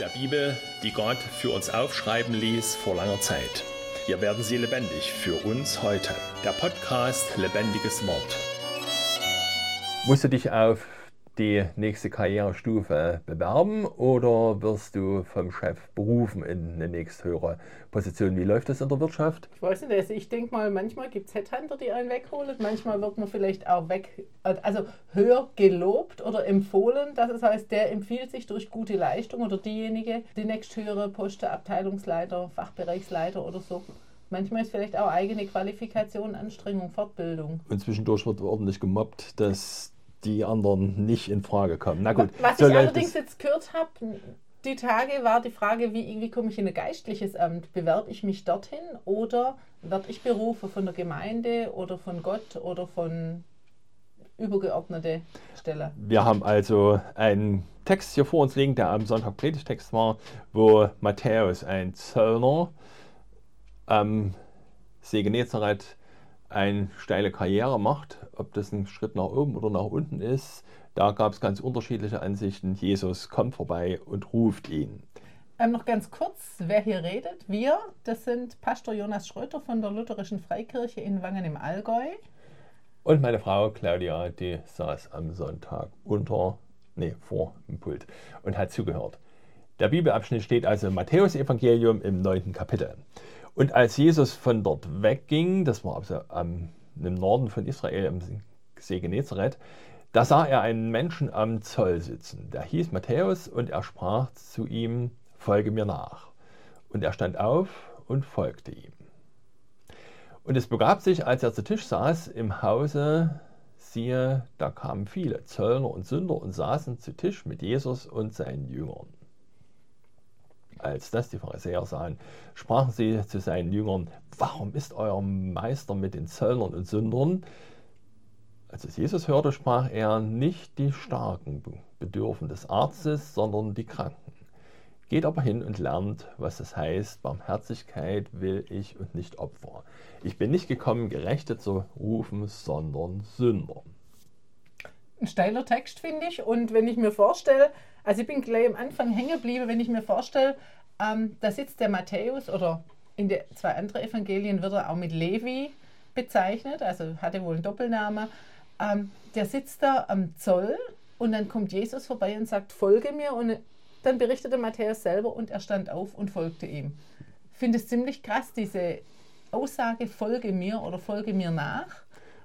der Bibel, die Gott für uns aufschreiben ließ vor langer Zeit. Hier werden sie lebendig für uns heute. Der Podcast Lebendiges Wort. Musst du dich auf die nächste Karrierestufe bewerben oder wirst du vom Chef berufen in eine nächsthöhere Position? Wie läuft das in der Wirtschaft? Ich weiß nicht, also ich denke mal, manchmal gibt es Headhunter, die einen wegholen, manchmal wird man vielleicht auch weg, also höher gelobt oder empfohlen. Das heißt, der empfiehlt sich durch gute Leistung oder diejenige, die nächsthöhere Posten, Abteilungsleiter, Fachbereichsleiter oder so. Manchmal ist vielleicht auch eigene Qualifikation, Anstrengung, Fortbildung. Und zwischendurch wird ordentlich gemobbt, dass die anderen nicht in Frage kommen. Na gut. Was so ich allerdings jetzt gehört habe, die Tage war die Frage, wie, wie komme ich in ein geistliches Amt? Bewerbe ich mich dorthin oder werde ich berufen von der Gemeinde oder von Gott oder von übergeordnete Stelle? Wir haben also einen Text hier vor uns liegen, der am Sonntag Predigtext war, wo Matthäus, ein Zöllner, am See Genezareth eine steile Karriere macht, ob das ein Schritt nach oben oder nach unten ist, da gab es ganz unterschiedliche Ansichten. Jesus kommt vorbei und ruft ihn. Ähm, noch ganz kurz, wer hier redet. Wir, das sind Pastor Jonas Schröter von der Lutherischen Freikirche in Wangen im Allgäu. Und meine Frau Claudia, die saß am Sonntag unter, nee, vor dem Pult und hat zugehört. Der Bibelabschnitt steht also im Matthäus-Evangelium im neunten Kapitel. Und als Jesus von dort wegging, das war also am, im Norden von Israel am See Genezareth, da sah er einen Menschen am Zoll sitzen. Der hieß Matthäus und er sprach zu ihm, folge mir nach. Und er stand auf und folgte ihm. Und es begab sich, als er zu Tisch saß im Hause, siehe, da kamen viele Zöllner und Sünder und saßen zu Tisch mit Jesus und seinen Jüngern. Als das die Pharisäer sahen, sprachen sie zu seinen Jüngern, warum ist euer Meister mit den Zöllnern und Sündern? Als es Jesus hörte, sprach er, nicht die Starken bedürfen des Arztes, sondern die Kranken. Geht aber hin und lernt, was es heißt, Barmherzigkeit will ich und nicht Opfer. Ich bin nicht gekommen, Gerechte zu rufen, sondern Sünder. Ein steiler Text, finde ich. Und wenn ich mir vorstelle, also ich bin gleich am Anfang hängen geblieben, wenn ich mir vorstelle, ähm, da sitzt der Matthäus oder in den zwei anderen Evangelien wird er auch mit Levi bezeichnet, also hatte wohl einen Doppelnamen. Ähm, der sitzt da am Zoll und dann kommt Jesus vorbei und sagt, folge mir. Und dann berichtete Matthäus selber und er stand auf und folgte ihm. Ich finde es ziemlich krass, diese Aussage, folge mir oder folge mir nach,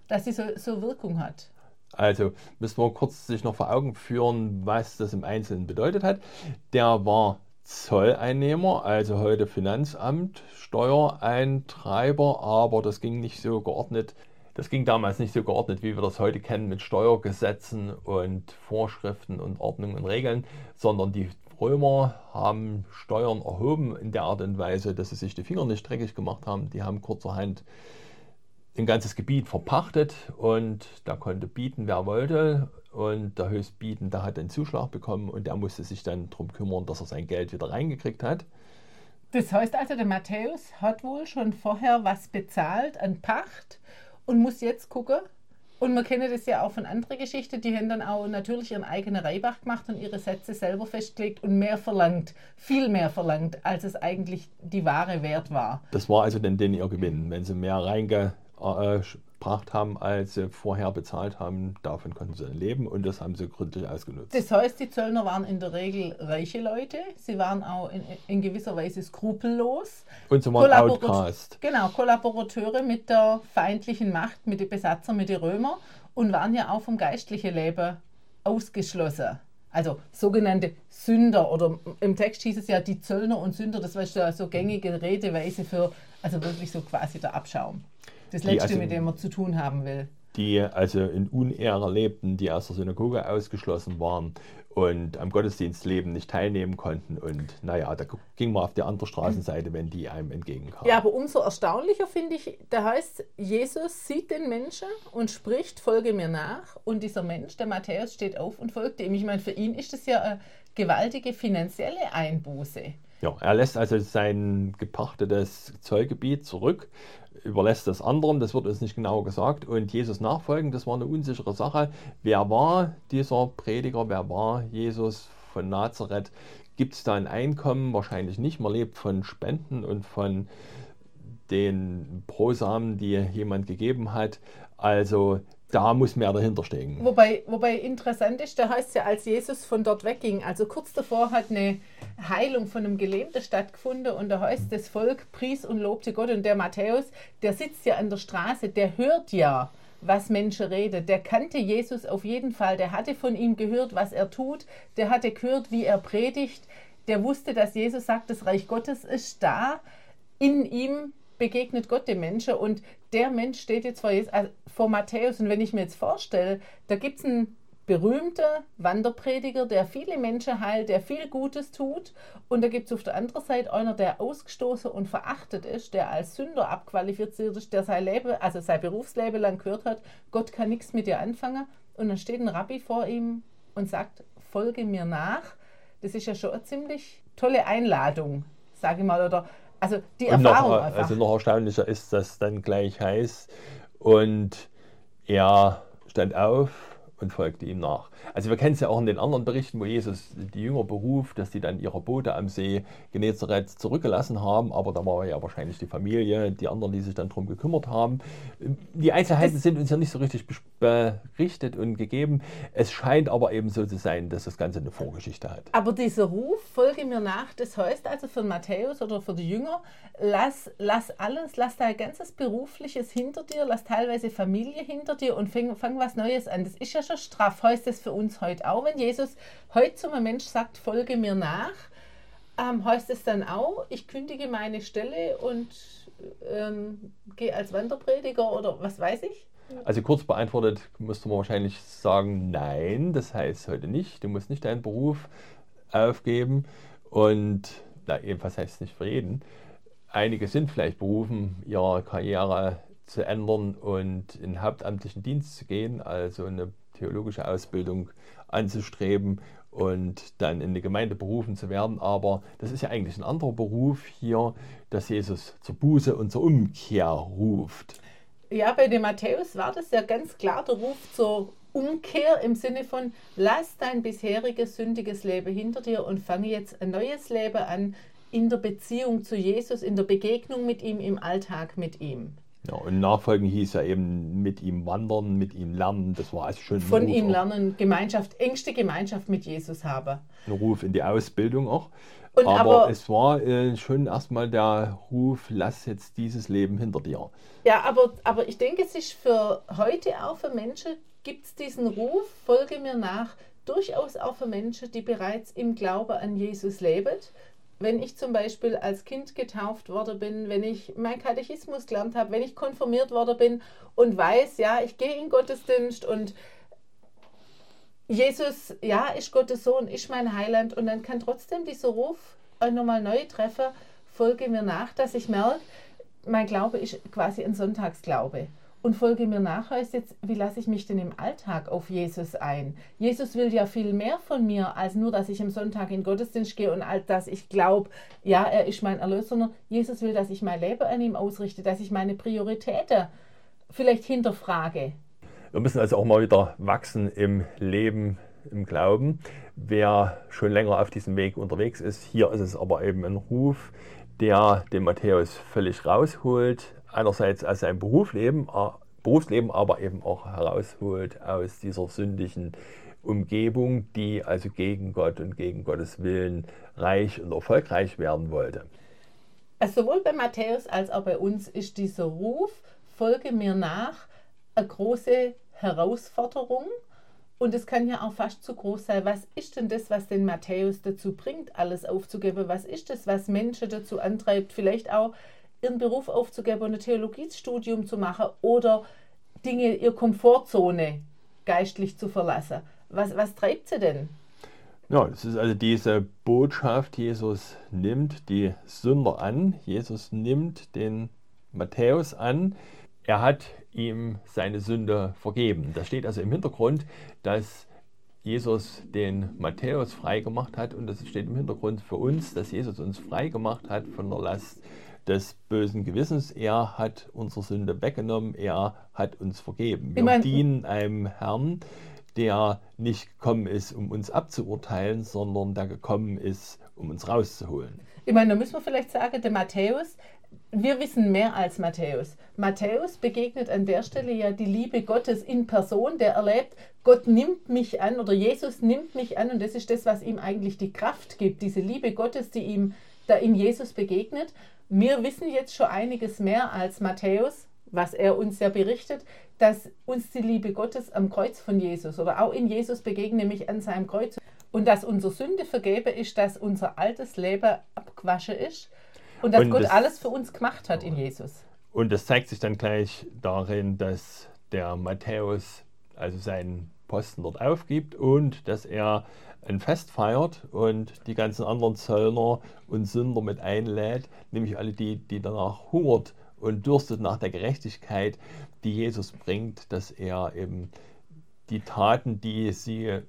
dass sie so, so Wirkung hat. Also müssen wir kurz sich noch vor Augen führen, was das im Einzelnen bedeutet hat. Der war Zolleinnehmer, also heute Finanzamt, Steuereintreiber, aber das ging nicht so geordnet. Das ging damals nicht so geordnet, wie wir das heute kennen, mit Steuergesetzen und Vorschriften und Ordnungen und Regeln, sondern die Römer haben Steuern erhoben in der Art und Weise, dass sie sich die Finger nicht dreckig gemacht haben. Die haben kurzerhand ein ganzes Gebiet verpachtet und da konnte bieten, wer wollte. Und der Höchstbietende hat einen Zuschlag bekommen und der musste sich dann darum kümmern, dass er sein Geld wieder reingekriegt hat. Das heißt also, der Matthäus hat wohl schon vorher was bezahlt an Pacht und muss jetzt gucken. Und man kennt das ja auch von anderen Geschichten, die haben dann auch natürlich ihren eigenen Reibach gemacht und ihre Sätze selber festgelegt und mehr verlangt, viel mehr verlangt, als es eigentlich die wahre Wert war. Das war also dann den ihr Gewinn. Wenn sie mehr reinge gebracht haben, als sie vorher bezahlt haben. Davon konnten sie leben und das haben sie gründlich ausgenutzt. Das heißt, die Zöllner waren in der Regel reiche Leute. Sie waren auch in, in gewisser Weise skrupellos. Und sie waren Outcast. Genau, Kollaborateure mit der feindlichen Macht, mit den Besatzern, mit den Römern und waren ja auch vom geistlichen Leben ausgeschlossen. Also sogenannte Sünder oder im Text hieß es ja die Zöllner und Sünder, das war ja so gängige Redeweise für, also wirklich so quasi der Abschaum. Das Letzte, also, mit dem man zu tun haben will. Die also in Unehre lebten, die aus der Synagoge ausgeschlossen waren und am Gottesdienstleben nicht teilnehmen konnten. Und naja, da ging man auf die andere Straßenseite, wenn die einem entgegenkamen. Ja, aber umso erstaunlicher finde ich, da heißt, Jesus sieht den Menschen und spricht, folge mir nach. Und dieser Mensch, der Matthäus, steht auf und folgt ihm. Ich meine, für ihn ist das ja eine gewaltige finanzielle Einbuße. Ja, er lässt also sein gepachtetes Zollgebiet zurück, überlässt das anderen, das wird uns nicht genau gesagt, und Jesus nachfolgen, das war eine unsichere Sache. Wer war dieser Prediger, wer war Jesus von Nazareth. Gibt es da ein Einkommen? Wahrscheinlich nicht. Man lebt von Spenden und von den Prosamen, die jemand gegeben hat. Also da muss mehr dahinter stecken. Wobei, wobei interessant ist, da heißt ja, als Jesus von dort wegging, also kurz davor hat eine Heilung von einem Gelähmten stattgefunden und da heißt das Volk pries und lobte Gott. Und der Matthäus, der sitzt ja an der Straße, der hört ja, was Menschen reden. Der kannte Jesus auf jeden Fall, der hatte von ihm gehört, was er tut, der hatte gehört, wie er predigt, der wusste, dass Jesus sagt, das Reich Gottes ist da, in ihm begegnet Gott dem Menschen und der Mensch steht jetzt vor, also vor Matthäus und wenn ich mir jetzt vorstelle, da gibt es einen berühmter Wanderprediger, der viele Menschen heilt, der viel Gutes tut. Und da gibt es auf der anderen Seite einer, der ausgestoßen und verachtet ist, der als Sünder abqualifiziert ist, der sein Leben, also sein Berufsleben lang gehört hat, Gott kann nichts mit dir anfangen. Und dann steht ein Rabbi vor ihm und sagt, folge mir nach. Das ist ja schon eine ziemlich tolle Einladung, sage ich mal, oder also die und Erfahrung noch, einfach. Also noch erstaunlicher ist, dass dann gleich heißt, und er stand auf und folgte ihm nach. Also wir kennen es ja auch in den anderen Berichten, wo Jesus die Jünger beruft, dass sie dann ihre Boote am See Genezareth zurückgelassen haben, aber da war ja wahrscheinlich die Familie, die anderen, die sich dann darum gekümmert haben. Die Einzelheiten sind uns ja nicht so richtig berichtet und gegeben. Es scheint aber eben so zu sein, dass das Ganze eine Vorgeschichte hat. Aber dieser Ruf, folge mir nach, das heißt also für Matthäus oder für die Jünger, lass, lass alles, lass dein ganzes Berufliches hinter dir, lass teilweise Familie hinter dir und fang, fang was Neues an. Das ist ja schon straff, heißt das für uns heute auch. Wenn Jesus heute zum Mensch sagt, folge mir nach, ähm, heißt es dann auch, ich kündige meine Stelle und ähm, gehe als Wanderprediger oder was weiß ich? Also kurz beantwortet müsste man wahrscheinlich sagen, nein, das heißt heute nicht. Du musst nicht deinen Beruf aufgeben und, na, jedenfalls heißt es nicht für jeden. Einige sind vielleicht berufen, ihre Karriere zu ändern und in hauptamtlichen Dienst zu gehen, also eine theologische Ausbildung anzustreben und dann in eine Gemeinde berufen zu werden. Aber das ist ja eigentlich ein anderer Beruf hier, dass Jesus zur Buße und zur Umkehr ruft. Ja, bei dem Matthäus war das ja ganz klar der Ruf zur Umkehr im Sinne von, lass dein bisheriges sündiges Leben hinter dir und fange jetzt ein neues Leben an in der Beziehung zu Jesus, in der Begegnung mit ihm, im Alltag mit ihm. Ja, und Nachfolgen hieß ja eben mit ihm wandern, mit ihm lernen. Das war also schon Von ihm lernen, Gemeinschaft, engste Gemeinschaft mit Jesus haben. Ein Ruf in die Ausbildung auch. Aber, aber es war äh, schon erstmal der Ruf, lass jetzt dieses Leben hinter dir. Ja, aber, aber ich denke, es ist für heute auch für Menschen, gibt es diesen Ruf, folge mir nach, durchaus auch für Menschen, die bereits im Glaube an Jesus leben wenn ich zum Beispiel als Kind getauft worden bin, wenn ich meinen Katechismus gelernt habe, wenn ich konfirmiert worden bin und weiß, ja, ich gehe in Gottesdienst und Jesus, ja, ist Gottes Sohn, ist mein Heiland und dann kann trotzdem dieser Ruf nochmal neu treffen, folge mir nach, dass ich merke, mein Glaube ist quasi ein Sonntagsglaube und folge mir nach heißt jetzt, wie lasse ich mich denn im Alltag auf Jesus ein? Jesus will ja viel mehr von mir, als nur, dass ich am Sonntag in den Gottesdienst gehe und all das ich glaube, ja, er ist mein Erlöser, Jesus will, dass ich mein Leben an ihm ausrichte, dass ich meine Prioritäten vielleicht hinterfrage. Wir müssen also auch mal wieder wachsen im Leben, im Glauben. Wer schon länger auf diesem Weg unterwegs ist, hier ist es aber eben ein Ruf, der den Matthäus völlig rausholt, einerseits aus seinem Berufsleben, Berufsleben, aber eben auch herausholt aus dieser sündigen Umgebung, die also gegen Gott und gegen Gottes Willen reich und erfolgreich werden wollte. Also sowohl bei Matthäus als auch bei uns ist dieser Ruf, folge mir nach, eine große Herausforderung. Und es kann ja auch fast zu groß sein. Was ist denn das, was den Matthäus dazu bringt, alles aufzugeben? Was ist das, was Menschen dazu antreibt, vielleicht auch ihren Beruf aufzugeben und ein Theologiestudium zu machen oder Dinge, ihre Komfortzone geistlich zu verlassen. Was, was treibt sie denn? Ja, das ist also diese Botschaft, Jesus nimmt die Sünder an, Jesus nimmt den Matthäus an, er hat ihm seine Sünde vergeben. Das steht also im Hintergrund, dass Jesus den Matthäus freigemacht hat und das steht im Hintergrund für uns, dass Jesus uns freigemacht hat von der Last des bösen Gewissens. Er hat unsere Sünde weggenommen, er hat uns vergeben. Wir ich mein, dienen einem Herrn, der nicht gekommen ist, um uns abzuurteilen, sondern der gekommen ist, um uns rauszuholen. Ich meine, da müssen wir vielleicht sagen, der Matthäus, wir wissen mehr als Matthäus. Matthäus begegnet an der Stelle ja die Liebe Gottes in Person, der erlebt, Gott nimmt mich an oder Jesus nimmt mich an und das ist das, was ihm eigentlich die Kraft gibt, diese Liebe Gottes, die ihm da in Jesus begegnet. Wir wissen jetzt schon einiges mehr als Matthäus, was er uns ja berichtet, dass uns die Liebe Gottes am Kreuz von Jesus oder auch in Jesus begegnet, nämlich an seinem Kreuz. Und dass unsere Sünde vergeben ist, dass unser altes Leben abgewaschen ist und dass und Gott das, alles für uns gemacht hat in Jesus. Und das zeigt sich dann gleich darin, dass der Matthäus also seinen Posten dort aufgibt und dass er ein Fest feiert und die ganzen anderen Zöllner und Sünder mit einlädt, nämlich alle die, die danach hungert und dürstet nach der Gerechtigkeit, die Jesus bringt, dass er eben die Taten, die sie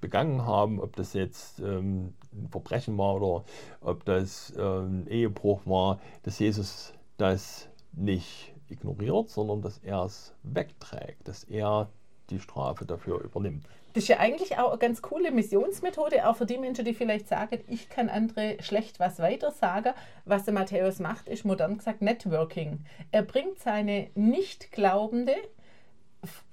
begangen haben, ob das jetzt ähm, ein Verbrechen war oder ob das ähm, Ehebruch war, dass Jesus das nicht ignoriert, sondern dass er es wegträgt, dass er die Strafe dafür übernimmt. Das ist ja eigentlich auch eine ganz coole Missionsmethode, auch für die Menschen, die vielleicht sagen, ich kann andere schlecht was weiter sagen. Was der Matthäus macht, ist modern gesagt Networking. Er bringt seine nicht glaubende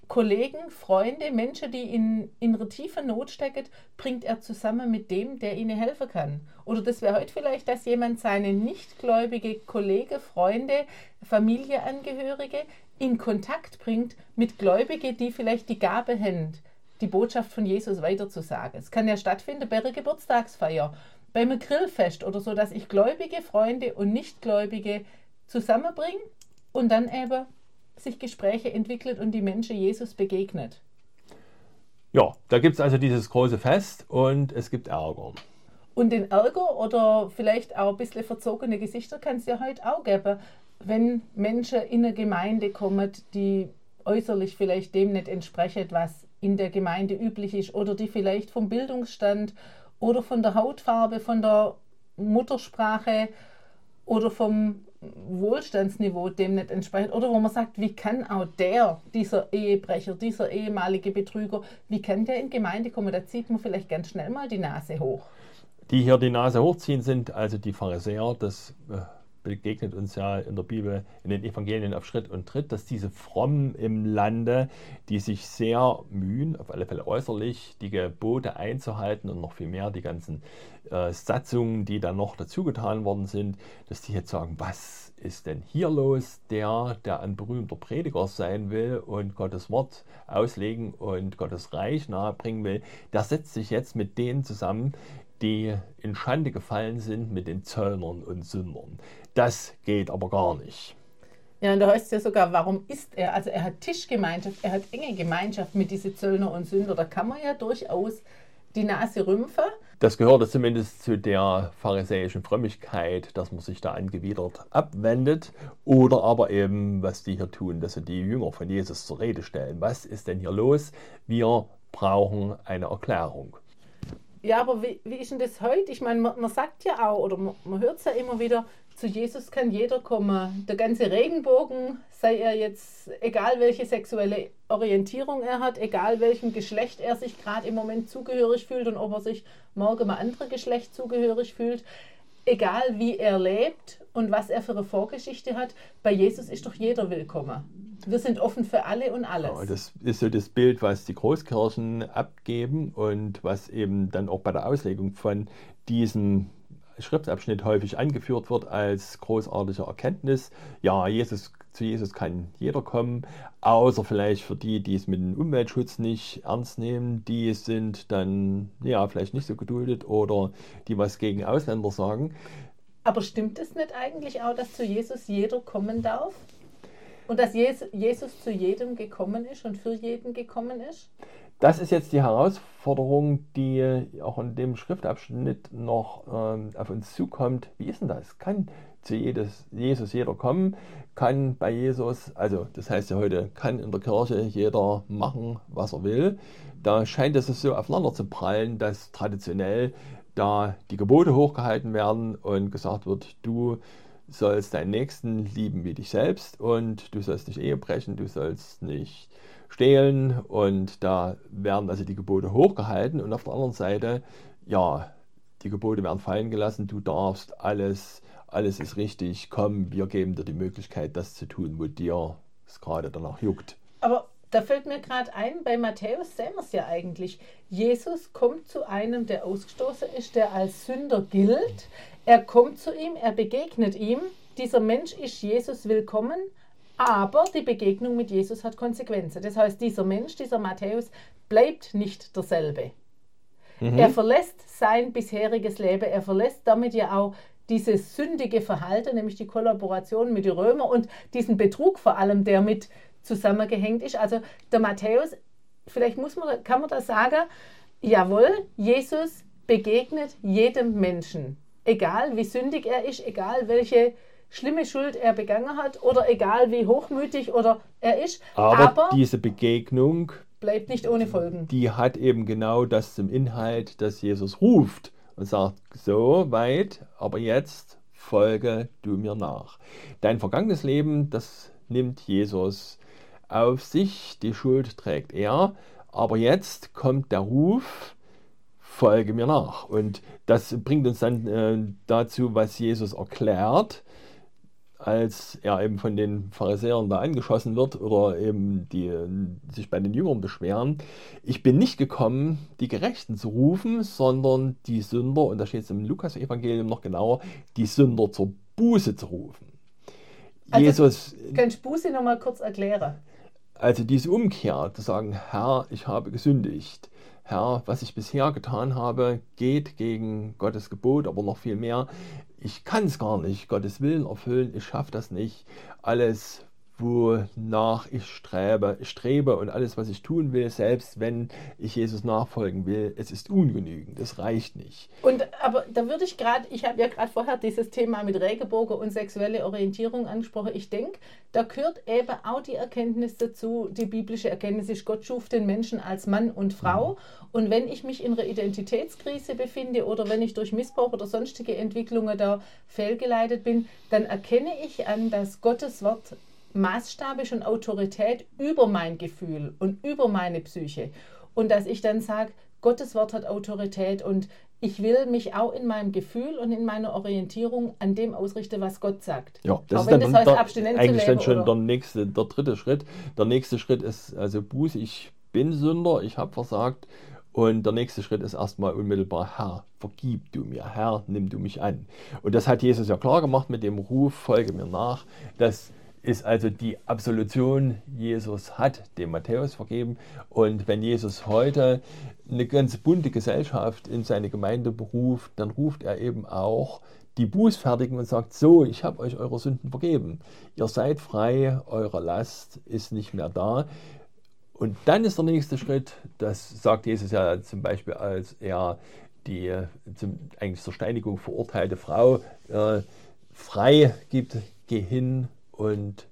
Kollegen, Freunde, Menschen, die in, in einer tiefen Not stecken, bringt er zusammen mit dem, der ihnen helfen kann. Oder das wäre heute vielleicht, dass jemand seine nichtgläubige Kollegen, Freunde, Familienangehörige in Kontakt bringt mit Gläubigen, die vielleicht die Gabe haben, die Botschaft von Jesus weiterzusagen. Es kann ja stattfinden bei einer Geburtstagsfeier, beim Grillfest oder so, dass ich gläubige Freunde und Nichtgläubige zusammenbringe und dann eben sich Gespräche entwickelt und die Menschen Jesus begegnet. Ja, da gibt es also dieses große Fest und es gibt Ärger. Und den Ärger oder vielleicht auch ein bisschen verzogene Gesichter kann es ja heute auch geben, wenn Menschen in eine Gemeinde kommen, die äußerlich vielleicht dem nicht entsprechen, was in der Gemeinde üblich ist oder die vielleicht vom Bildungsstand oder von der Hautfarbe, von der Muttersprache oder vom Wohlstandsniveau dem nicht entspricht oder wo man sagt, wie kann auch der, dieser Ehebrecher, dieser ehemalige Betrüger, wie kann der in Gemeinde kommen? Da zieht man vielleicht ganz schnell mal die Nase hoch. Die hier die Nase hochziehen sind also die Pharisäer, das äh, begegnet uns ja in der Bibel, in den Evangelien auf Schritt und Tritt, dass diese Frommen im Lande, die sich sehr mühen, auf alle Fälle äußerlich, die Gebote einzuhalten und noch viel mehr die ganzen äh, Satzungen, die dann noch dazugetan worden sind, dass die jetzt sagen, was ist denn hier los? Der, der ein berühmter Prediger sein will und Gottes Wort auslegen und Gottes Reich nahebringen will, der setzt sich jetzt mit denen zusammen, die in Schande gefallen sind mit den Zöllnern und Sündern. Das geht aber gar nicht. Ja, und da heißt es ja sogar, warum ist er? Also er hat Tischgemeinschaft, er hat enge Gemeinschaft mit diesen Zöllner und Sünder. Da kann man ja durchaus die Nase rümpfen. Das gehörte zumindest zu der pharisäischen Frömmigkeit, dass man sich da angewidert abwendet. Oder aber eben, was die hier tun, dass sie die Jünger von Jesus zur Rede stellen. Was ist denn hier los? Wir brauchen eine Erklärung. Ja, aber wie, wie ist denn das heute? Ich meine, man, man sagt ja auch, oder man, man hört es ja immer wieder, zu Jesus kann jeder kommen. Der ganze Regenbogen, sei er jetzt, egal welche sexuelle Orientierung er hat, egal welchem Geschlecht er sich gerade im Moment zugehörig fühlt und ob er sich morgen mal andere Geschlecht zugehörig fühlt, egal wie er lebt und was er für eine Vorgeschichte hat, bei Jesus ist doch jeder willkommen. Wir sind offen für alle und alles. Ja, das ist so das Bild, was die Großkirchen abgeben und was eben dann auch bei der Auslegung von diesem Schriftabschnitt häufig angeführt wird als großartige Erkenntnis. Ja, Jesus, zu Jesus kann jeder kommen, außer vielleicht für die, die es mit dem Umweltschutz nicht ernst nehmen. Die sind dann ja vielleicht nicht so geduldet oder die was gegen Ausländer sagen. Aber stimmt es nicht eigentlich auch, dass zu Jesus jeder kommen darf? Und dass Jesus zu jedem gekommen ist und für jeden gekommen ist? Das ist jetzt die Herausforderung, die auch in dem Schriftabschnitt noch ähm, auf uns zukommt. Wie ist denn das? Kann zu jedes, Jesus jeder kommen? Kann bei Jesus, also das heißt ja heute, kann in der Kirche jeder machen, was er will. Da scheint es so aufeinander zu prallen, dass traditionell da die Gebote hochgehalten werden und gesagt wird, du sollst deinen Nächsten lieben wie dich selbst und du sollst nicht Ehe brechen, du sollst nicht stehlen und da werden also die Gebote hochgehalten und auf der anderen Seite, ja, die Gebote werden fallen gelassen, du darfst alles, alles ist richtig, komm, wir geben dir die Möglichkeit, das zu tun, wo dir es gerade danach juckt. Aber da fällt mir gerade ein, bei Matthäus sehen wir es ja eigentlich. Jesus kommt zu einem, der ausgestoßen ist, der als Sünder gilt. Er kommt zu ihm, er begegnet ihm. Dieser Mensch ist Jesus willkommen, aber die Begegnung mit Jesus hat Konsequenzen. Das heißt, dieser Mensch, dieser Matthäus, bleibt nicht derselbe. Mhm. Er verlässt sein bisheriges Leben, er verlässt damit ja auch dieses sündige Verhalten, nämlich die Kollaboration mit den Römern und diesen Betrug vor allem, der mit zusammengehängt ist. Also der Matthäus, vielleicht muss man, kann man da sagen, jawohl, Jesus begegnet jedem Menschen, egal wie sündig er ist, egal welche schlimme Schuld er begangen hat oder egal wie hochmütig oder er ist. Aber, aber diese Begegnung bleibt nicht ohne Folgen. Die hat eben genau das zum Inhalt, dass Jesus ruft und sagt, so weit, aber jetzt folge du mir nach. Dein vergangenes Leben, das nimmt Jesus auf sich, die Schuld trägt er, aber jetzt kommt der Ruf, folge mir nach. Und das bringt uns dann äh, dazu, was Jesus erklärt, als er eben von den Pharisäern da angeschossen wird oder eben die sich bei den Jüngern beschweren. Ich bin nicht gekommen, die Gerechten zu rufen, sondern die Sünder, und da steht es im Lukas-Evangelium noch genauer, die Sünder zur Buße zu rufen. Also, Jesus. Kannst du Buße nochmal kurz erklären? Also diese Umkehr, zu sagen, Herr, ich habe gesündigt. Herr, was ich bisher getan habe, geht gegen Gottes Gebot, aber noch viel mehr. Ich kann es gar nicht, Gottes Willen erfüllen, ich schaffe das nicht. Alles wonach ich strebe, strebe und alles, was ich tun will, selbst wenn ich Jesus nachfolgen will, es ist ungenügend, es reicht nicht. Und aber da würde ich gerade, ich habe ja gerade vorher dieses Thema mit Regenbogen und sexuelle Orientierung angesprochen. Ich denke, da gehört eben auch die Erkenntnis dazu, die biblische Erkenntnis ist, Gott schuf den Menschen als Mann und Frau. Mhm. Und wenn ich mich in einer Identitätskrise befinde oder wenn ich durch Missbrauch oder sonstige Entwicklungen da fehlgeleitet bin, dann erkenne ich an, dass Gottes Wort maßstabisch und Autorität über mein Gefühl und über meine Psyche. Und dass ich dann sage, Gottes Wort hat Autorität und ich will mich auch in meinem Gefühl und in meiner Orientierung an dem ausrichten, was Gott sagt. Ja, das auch ist dann, das heißt, der, abstinent eigentlich dann schon der nächste, der dritte Schritt. Der nächste Schritt ist also Buße, ich bin Sünder, ich habe versagt. Und der nächste Schritt ist erstmal unmittelbar, Herr, vergib du mir, Herr, nimm du mich an. Und das hat Jesus ja klar gemacht mit dem Ruf, folge mir nach, dass ist also die Absolution, Jesus hat dem Matthäus vergeben. Und wenn Jesus heute eine ganz bunte Gesellschaft in seine Gemeinde beruft, dann ruft er eben auch die Bußfertigen und sagt, so, ich habe euch eure Sünden vergeben. Ihr seid frei, eure Last ist nicht mehr da. Und dann ist der nächste Schritt, das sagt Jesus ja zum Beispiel, als er die zum, eigentlich zur Steinigung verurteilte Frau äh, frei gibt, geh hin und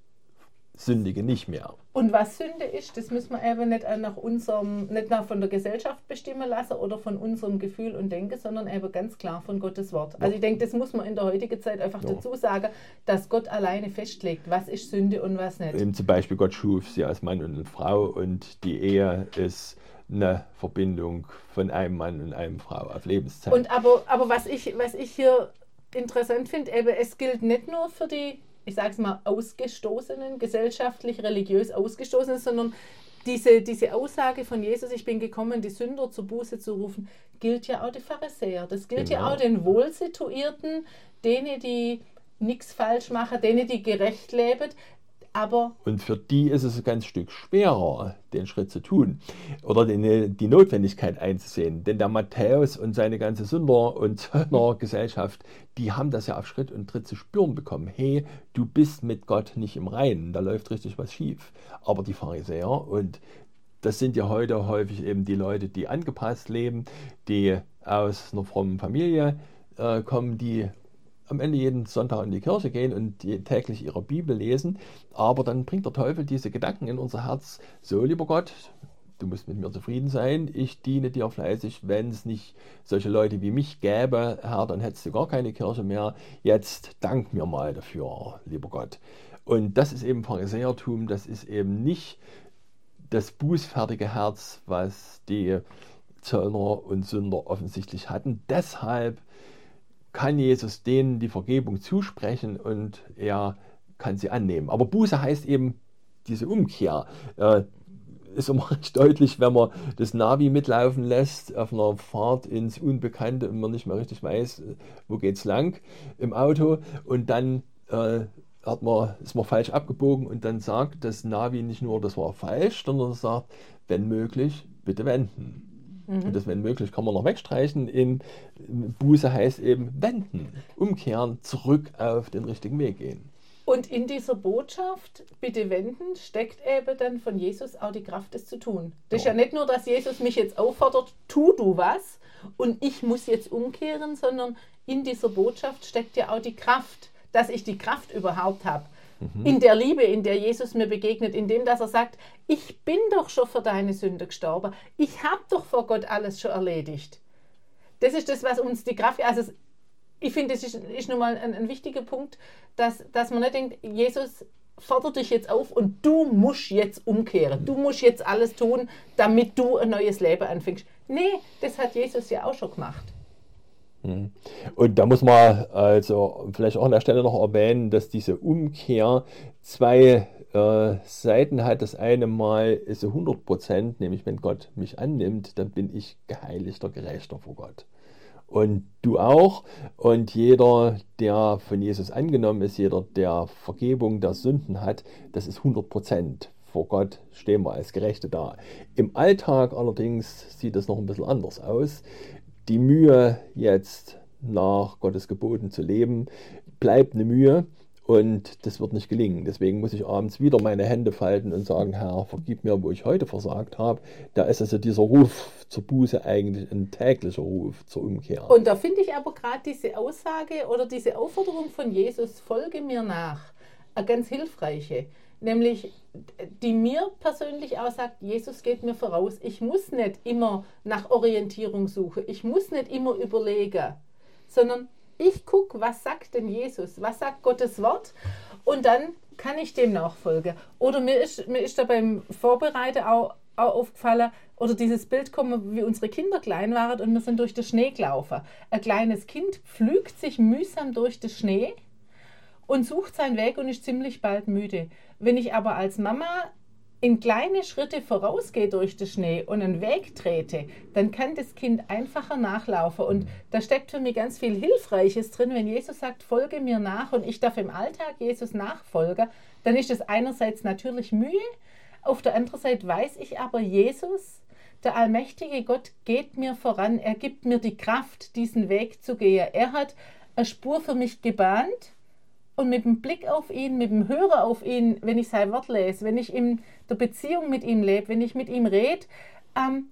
sündige nicht mehr. Und was Sünde ist, das müssen wir eben nicht nach unserem, nicht nach von der Gesellschaft bestimmen lassen oder von unserem Gefühl und Denken, sondern eben ganz klar von Gottes Wort. Ja. Also ich denke, das muss man in der heutigen Zeit einfach ja. dazu sagen, dass Gott alleine festlegt, was ist Sünde und was nicht. Eben zum Beispiel Gott schuf sie als Mann und Frau und die Ehe ist eine Verbindung von einem Mann und einer Frau auf Lebenszeit. Und aber, aber was, ich, was ich hier interessant finde, eben, es gilt nicht nur für die ich sage es mal, Ausgestoßenen, gesellschaftlich, religiös Ausgestoßenen, sondern diese, diese Aussage von Jesus, ich bin gekommen, die Sünder zur Buße zu rufen, gilt ja auch die Pharisäer. Das gilt genau. ja auch den Wohlsituierten, denen, die nichts falsch machen, denen, die gerecht leben. Aber und für die ist es ein ganz Stück schwerer, den Schritt zu tun oder die, die Notwendigkeit einzusehen. Denn der Matthäus und seine ganze Sünder- und Zöllnergesellschaft, die haben das ja auf Schritt und Tritt zu spüren bekommen. Hey, du bist mit Gott nicht im Reinen, da läuft richtig was schief. Aber die Pharisäer und das sind ja heute häufig eben die Leute, die angepasst leben, die aus einer frommen Familie äh, kommen, die am Ende jeden Sonntag in die Kirche gehen und täglich ihre Bibel lesen, aber dann bringt der Teufel diese Gedanken in unser Herz, so lieber Gott, du musst mit mir zufrieden sein, ich diene dir fleißig, wenn es nicht solche Leute wie mich gäbe, Herr, dann hättest du gar keine Kirche mehr, jetzt dank mir mal dafür, lieber Gott. Und das ist eben Pharisäertum, das ist eben nicht das bußfertige Herz, was die Zöllner und Sünder offensichtlich hatten. Deshalb kann Jesus denen die Vergebung zusprechen und er kann sie annehmen. Aber Buße heißt eben diese Umkehr. Äh, ist immer recht deutlich, wenn man das Navi mitlaufen lässt auf einer Fahrt ins Unbekannte und man nicht mehr richtig weiß, wo geht's lang im Auto und dann äh, hat man, ist man falsch abgebogen und dann sagt das Navi nicht nur, das war falsch, sondern sagt, wenn möglich, bitte wenden. Mhm. Und das, wenn möglich, kann man noch wegstreichen. In Buße heißt eben wenden, umkehren, zurück auf den richtigen Weg gehen. Und in dieser Botschaft, bitte wenden, steckt eben dann von Jesus auch die Kraft, es zu tun. Das ja. ist ja nicht nur, dass Jesus mich jetzt auffordert, tu du was und ich muss jetzt umkehren, sondern in dieser Botschaft steckt ja auch die Kraft, dass ich die Kraft überhaupt habe. Mhm. In der Liebe, in der Jesus mir begegnet, in dem, dass er sagt, ich bin doch schon für deine Sünde gestorben. Ich habe doch vor Gott alles schon erledigt. Das ist das, was uns die Kraft, also ich finde, das ist, ist nun mal ein, ein, wichtiger Punkt, dass, dass man nicht denkt, Jesus fordert dich jetzt auf und du musst jetzt umkehren. Du musst jetzt alles tun, damit du ein neues Leben anfängst. Nee, das hat Jesus ja auch schon gemacht. Mhm. Und da muss man also vielleicht auch an der Stelle noch erwähnen, dass diese Umkehr zwei äh, Seiten hat. Das eine Mal ist so 100 Prozent, nämlich wenn Gott mich annimmt, dann bin ich geheiligter, gerechter vor Gott. Und du auch. Und jeder, der von Jesus angenommen ist, jeder, der Vergebung der Sünden hat, das ist 100 Prozent. Vor Gott stehen wir als Gerechte da. Im Alltag allerdings sieht es noch ein bisschen anders aus die Mühe, jetzt nach Gottes Geboten zu leben, bleibt eine Mühe und das wird nicht gelingen. Deswegen muss ich abends wieder meine Hände falten und sagen, Herr, vergib mir, wo ich heute versagt habe. Da ist also dieser Ruf zur Buße eigentlich ein täglicher Ruf zur Umkehr. Und da finde ich aber gerade diese Aussage oder diese Aufforderung von Jesus, folge mir nach, eine ganz hilfreiche nämlich die mir persönlich auch sagt, Jesus geht mir voraus. Ich muss nicht immer nach Orientierung suchen, ich muss nicht immer überlegen, sondern ich gucke, was sagt denn Jesus, was sagt Gottes Wort und dann kann ich dem nachfolgen. Oder mir ist, mir ist da beim Vorbereiten auch, auch aufgefallen, oder dieses Bild kommen, wie unsere Kinder klein waren und wir sind durch den Schnee gelaufen. Ein kleines Kind pflügt sich mühsam durch den Schnee und sucht seinen Weg und ist ziemlich bald müde. Wenn ich aber als Mama in kleine Schritte vorausgehe durch den Schnee und einen Weg trete, dann kann das Kind einfacher nachlaufen. Und da steckt für mich ganz viel Hilfreiches drin. Wenn Jesus sagt, folge mir nach und ich darf im Alltag Jesus nachfolgen, dann ist das einerseits natürlich Mühe, auf der anderen Seite weiß ich aber, Jesus, der allmächtige Gott, geht mir voran. Er gibt mir die Kraft, diesen Weg zu gehen. Er hat eine Spur für mich gebahnt und mit dem Blick auf ihn, mit dem Hören auf ihn, wenn ich sein Wort lese, wenn ich in der Beziehung mit ihm lebe, wenn ich mit ihm rede, ähm,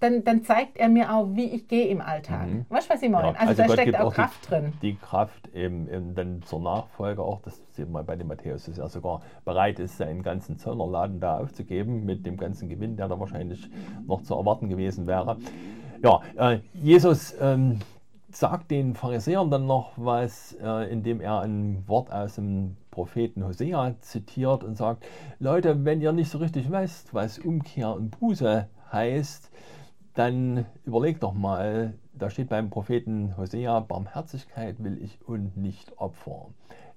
dann, dann, zeigt er mir auch, wie ich gehe im Alltag. Mhm. Weißt du, was ich meine? Ja, also, also, da Gott steckt auch, auch Kraft die, drin. Die Kraft eben, eben, dann zur Nachfolge auch, das sieht man bei dem Matthäus, dass er sogar bereit ist, seinen ganzen Zöllnerladen da aufzugeben, mit dem ganzen Gewinn, der da wahrscheinlich noch zu erwarten gewesen wäre. Ja, äh, Jesus ähm, sagt den Pharisäern dann noch was, äh, indem er ein Wort aus dem Propheten Hosea zitiert und sagt, Leute, wenn ihr nicht so richtig wisst, was Umkehr und Buße heißt, dann überlegt doch mal, da steht beim Propheten Hosea, Barmherzigkeit will ich und nicht Opfer.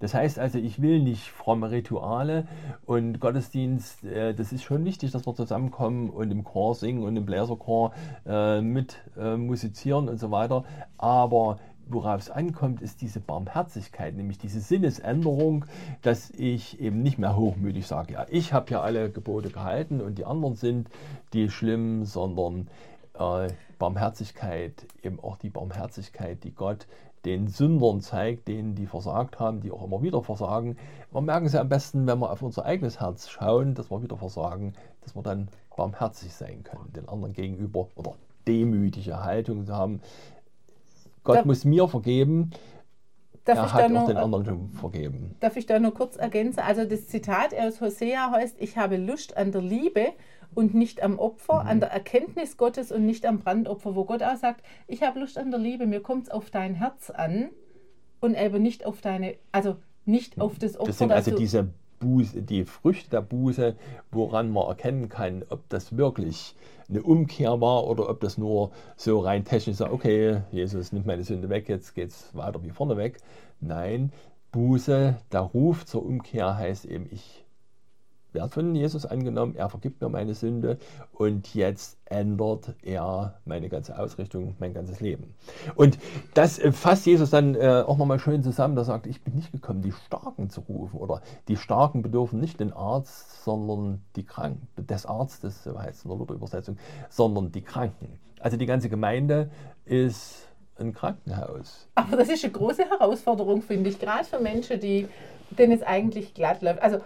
Das heißt also, ich will nicht fromme Rituale und Gottesdienst, äh, das ist schon wichtig, dass wir zusammenkommen und im Chor singen und im Bläserchor äh, mit äh, musizieren und so weiter. Aber worauf es ankommt, ist diese Barmherzigkeit, nämlich diese Sinnesänderung, dass ich eben nicht mehr hochmütig sage, ja, ich habe ja alle Gebote gehalten und die anderen sind die schlimm, sondern äh, Barmherzigkeit, eben auch die Barmherzigkeit, die Gott den Sündern zeigt, denen die versagt haben, die auch immer wieder versagen. Wir merken es am besten, wenn wir auf unser eigenes Herz schauen, dass wir wieder versagen, dass wir dann barmherzig sein können, den anderen gegenüber oder demütige Haltung zu haben. Gott da, muss mir vergeben, er hat auch den anderen schon vergeben. Darf ich da nur kurz ergänzen? Also das Zitat aus Hosea heißt, ich habe Lust an der Liebe und nicht am Opfer, mhm. an der Erkenntnis Gottes und nicht am Brandopfer, wo Gott auch sagt, ich habe Lust an der Liebe, mir kommt es auf dein Herz an und eben nicht auf deine, also nicht auf das Opfer. Das sind also diese Buße, die Früchte der Buße, woran man erkennen kann, ob das wirklich eine Umkehr war oder ob das nur so rein technisch sagt, okay, Jesus nimmt meine Sünde weg, jetzt geht es weiter wie vorne weg. Nein, Buße, der Ruf zur Umkehr heißt eben, ich werde von Jesus angenommen, er vergibt mir meine Sünde und jetzt ändert er meine ganze Ausrichtung, mein ganzes Leben. Und das fasst Jesus dann äh, auch nochmal schön zusammen, da sagt, ich bin nicht gekommen, die Starken zu rufen oder die Starken bedürfen nicht den Arzt, sondern die Kranken, des Arztes, so heißt es in der Luther-Übersetzung, sondern die Kranken. Also die ganze Gemeinde ist ein Krankenhaus. Aber das ist eine große Herausforderung, finde ich, gerade für Menschen, die, denen es eigentlich glatt läuft. Also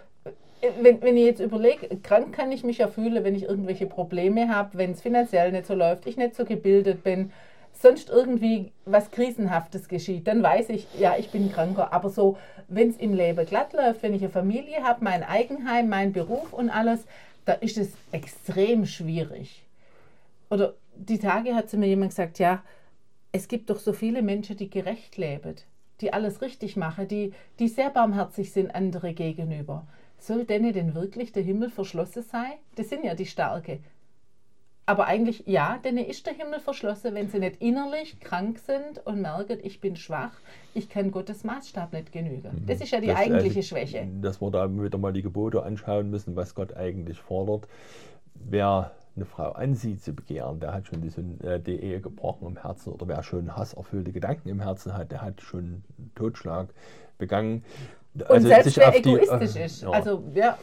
wenn, wenn ich jetzt überlege, krank kann ich mich ja fühlen, wenn ich irgendwelche Probleme habe, wenn es finanziell nicht so läuft, ich nicht so gebildet bin, sonst irgendwie was Krisenhaftes geschieht, dann weiß ich, ja, ich bin kranker. Aber so, wenn es im Leben glatt läuft, wenn ich eine Familie habe, mein Eigenheim, mein Beruf und alles, da ist es extrem schwierig. Oder die Tage hat zu mir jemand gesagt, ja, es gibt doch so viele Menschen, die gerecht leben, die alles richtig machen, die, die sehr barmherzig sind andere gegenüber. Soll denen denn wirklich der Himmel verschlossen sein? Das sind ja die Starke. Aber eigentlich, ja, denen ist der Himmel verschlossen, wenn sie nicht innerlich krank sind und merken, ich bin schwach, ich kann Gottes Maßstab nicht genügen. Mhm. Das ist ja die das, eigentliche also, Schwäche. Dass wir da wieder mal die Gebote anschauen müssen, was Gott eigentlich fordert. Wer eine Frau ansieht zu begehren, der hat schon die, äh, die Ehe gebrochen im Herzen oder wer schon hasserfüllte Gedanken im Herzen hat, der hat schon Totschlag begangen. Und also selbst wer egoistisch die, äh, ist, ja, also ja.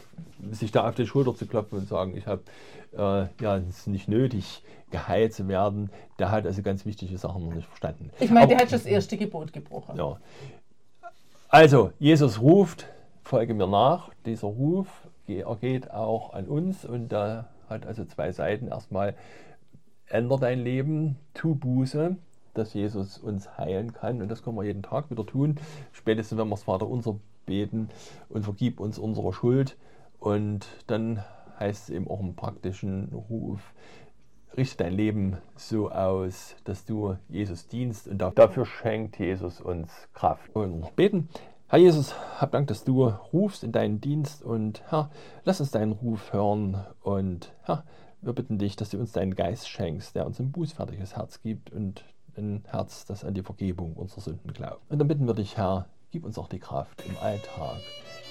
sich da auf die Schulter zu klopfen und sagen, ich habe äh, ja, es ist nicht nötig, geheilt zu werden, der hat also ganz wichtige Sachen noch nicht verstanden. Ich meine, der hat schon das erste Gebot gebrochen. Ja. Also, Jesus ruft, folge mir nach. Dieser Ruf geht auch an uns und da hat also zwei Seiten. Erstmal, ändere dein Leben, tu Buße, dass Jesus uns heilen kann. Und das können wir jeden Tag wieder tun. Spätestens, wenn wir das Vater unser beten und vergib uns unsere Schuld. Und dann heißt es eben auch im praktischen Ruf, richte dein Leben so aus, dass du Jesus dienst und dafür schenkt Jesus uns Kraft. Und beten. Herr Jesus, hab Dank, dass du rufst in deinen Dienst und Herr, lass uns deinen Ruf hören und Herr, wir bitten dich, dass du uns deinen Geist schenkst, der uns ein bußfertiges Herz gibt und ein Herz, das an die Vergebung unserer Sünden glaubt. Und dann bitten wir dich, Herr, gib uns auch die Kraft, im Alltag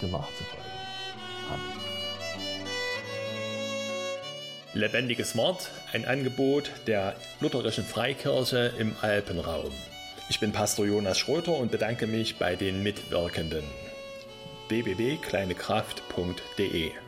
dir nachzufolgen. Amen. Lebendiges Wort, ein Angebot der Lutherischen Freikirche im Alpenraum. Ich bin Pastor Jonas Schröter und bedanke mich bei den Mitwirkenden. www.kleinekraft.de